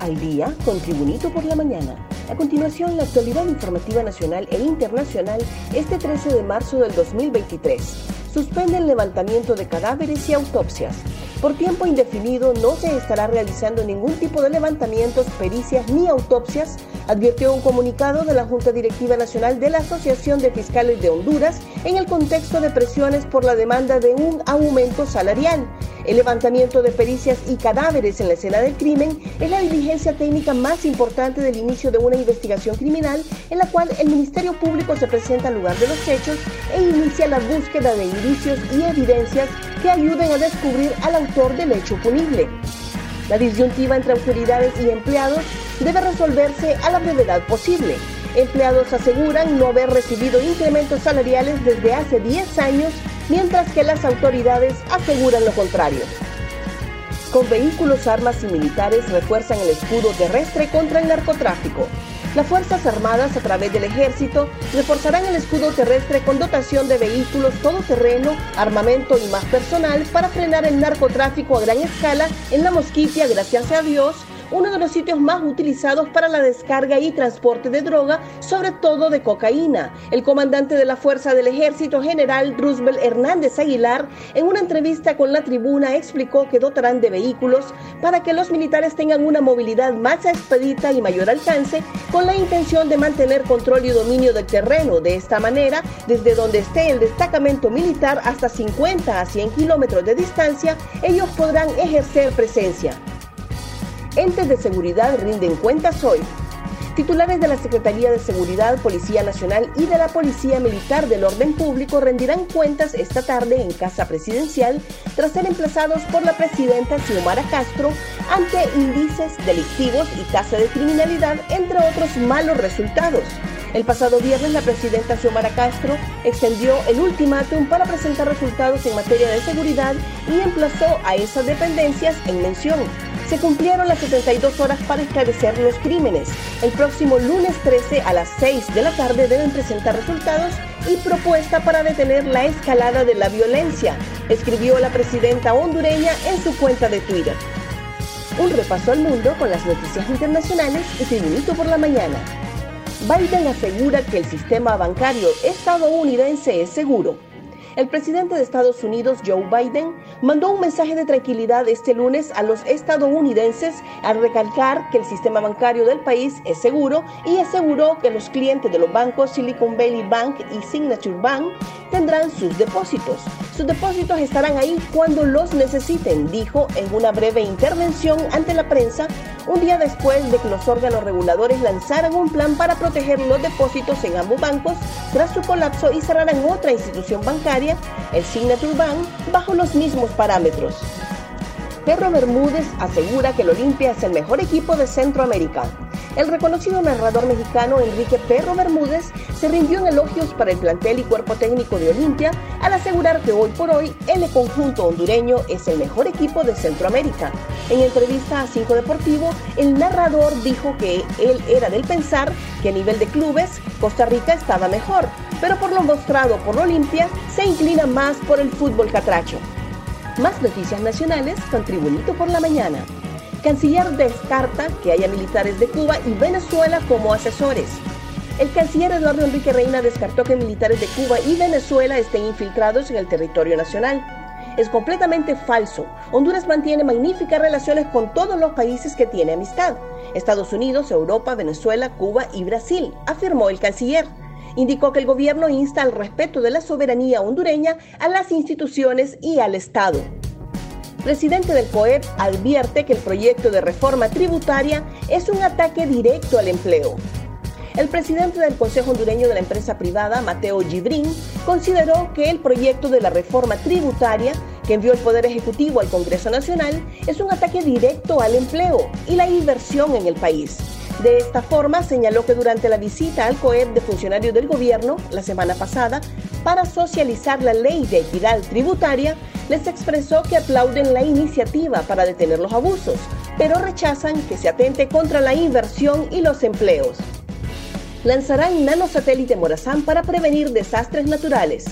al día con Tribunito por la mañana. A continuación, la actualidad informativa nacional e internacional este 13 de marzo del 2023. Suspende el levantamiento de cadáveres y autopsias. Por tiempo indefinido no se estará realizando ningún tipo de levantamientos, pericias ni autopsias, advirtió un comunicado de la Junta Directiva Nacional de la Asociación de Fiscales de Honduras en el contexto de presiones por la demanda de un aumento salarial. El levantamiento de pericias y cadáveres en la escena del crimen es la diligencia técnica más importante del inicio de una investigación criminal en la cual el Ministerio Público se presenta al lugar de los hechos e inicia la búsqueda de indicios y evidencias que ayuden a descubrir al autor del hecho punible. La disyuntiva entre autoridades y empleados debe resolverse a la brevedad posible. Empleados aseguran no haber recibido incrementos salariales desde hace 10 años, mientras que las autoridades aseguran lo contrario. Con vehículos, armas y militares refuerzan el escudo terrestre contra el narcotráfico. Las Fuerzas Armadas, a través del Ejército, reforzarán el escudo terrestre con dotación de vehículos todoterreno, armamento y más personal para frenar el narcotráfico a gran escala en la Mosquitia, gracias a Dios, uno de los sitios más utilizados para la descarga y transporte de droga, sobre todo de cocaína. El comandante de la Fuerza del Ejército, general Roosevelt Hernández Aguilar, en una entrevista con la tribuna explicó que dotarán de vehículos para que los militares tengan una movilidad más expedita y mayor alcance, con la intención de mantener control y dominio del terreno. De esta manera, desde donde esté el destacamento militar hasta 50 a 100 kilómetros de distancia, ellos podrán ejercer presencia. Entes de seguridad rinden cuentas hoy. Titulares de la Secretaría de Seguridad, Policía Nacional y de la Policía Militar del Orden Público rendirán cuentas esta tarde en Casa Presidencial tras ser emplazados por la presidenta Xiomara Castro ante índices delictivos y tasa de criminalidad, entre otros malos resultados. El pasado viernes la presidenta Xiomara Castro extendió el ultimátum para presentar resultados en materia de seguridad y emplazó a esas dependencias en mención se cumplieron las 72 horas para esclarecer los crímenes. El próximo lunes 13 a las 6 de la tarde deben presentar resultados y propuesta para detener la escalada de la violencia, escribió la presidenta hondureña en su cuenta de Twitter. Un repaso al mundo con las noticias internacionales y Tribunito por la mañana. Biden asegura que el sistema bancario estadounidense es seguro. El presidente de Estados Unidos, Joe Biden, mandó un mensaje de tranquilidad este lunes a los estadounidenses al recalcar que el sistema bancario del país es seguro y aseguró que los clientes de los bancos Silicon Valley Bank y Signature Bank tendrán sus depósitos. Sus depósitos estarán ahí cuando los necesiten, dijo en una breve intervención ante la prensa un día después de que los órganos reguladores lanzaran un plan para proteger los depósitos en ambos bancos tras su colapso y cerraran otra institución bancaria, el Signature Bank, bajo los mismos parámetros. Perro Bermúdez asegura que el Olimpia es el mejor equipo de Centroamérica. El reconocido narrador mexicano Enrique Perro Bermúdez se rindió en elogios para el plantel y cuerpo técnico de Olimpia al asegurar que hoy por hoy el conjunto hondureño es el mejor equipo de Centroamérica. En entrevista a Cinco Deportivo, el narrador dijo que él era del pensar que a nivel de clubes Costa Rica estaba mejor, pero por lo mostrado por Olimpia se inclina más por el fútbol catracho. Más noticias nacionales con Tribunito por la Mañana. Canciller descarta que haya militares de Cuba y Venezuela como asesores. El canciller Eduardo Enrique Reina descartó que militares de Cuba y Venezuela estén infiltrados en el territorio nacional. Es completamente falso. Honduras mantiene magníficas relaciones con todos los países que tiene amistad. Estados Unidos, Europa, Venezuela, Cuba y Brasil, afirmó el canciller. Indicó que el gobierno insta al respeto de la soberanía hondureña a las instituciones y al Estado presidente del COEP advierte que el proyecto de reforma tributaria es un ataque directo al empleo. El presidente del Consejo Hondureño de la Empresa Privada, Mateo Gibrín, consideró que el proyecto de la reforma tributaria que envió el Poder Ejecutivo al Congreso Nacional es un ataque directo al empleo y la inversión en el país. De esta forma, señaló que durante la visita al COEP de funcionarios del gobierno la semana pasada para socializar la ley de equidad tributaria, les expresó que aplauden la iniciativa para detener los abusos, pero rechazan que se atente contra la inversión y los empleos. Lanzarán nanosatélite Morazán para prevenir desastres naturales.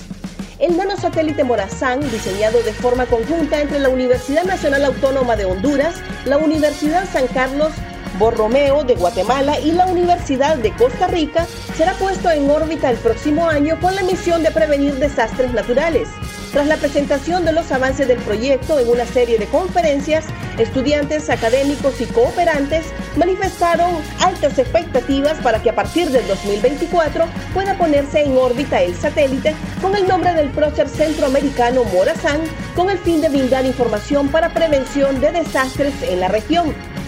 El nanosatélite Morazán, diseñado de forma conjunta entre la Universidad Nacional Autónoma de Honduras, la Universidad San Carlos Borromeo de Guatemala y la Universidad de Costa Rica será puesto en órbita el próximo año con la misión de prevenir desastres naturales. Tras la presentación de los avances del proyecto en una serie de conferencias, estudiantes, académicos y cooperantes manifestaron altas expectativas para que a partir del 2024 pueda ponerse en órbita el satélite con el nombre del prócer centroamericano Morazán con el fin de brindar información para prevención de desastres en la región.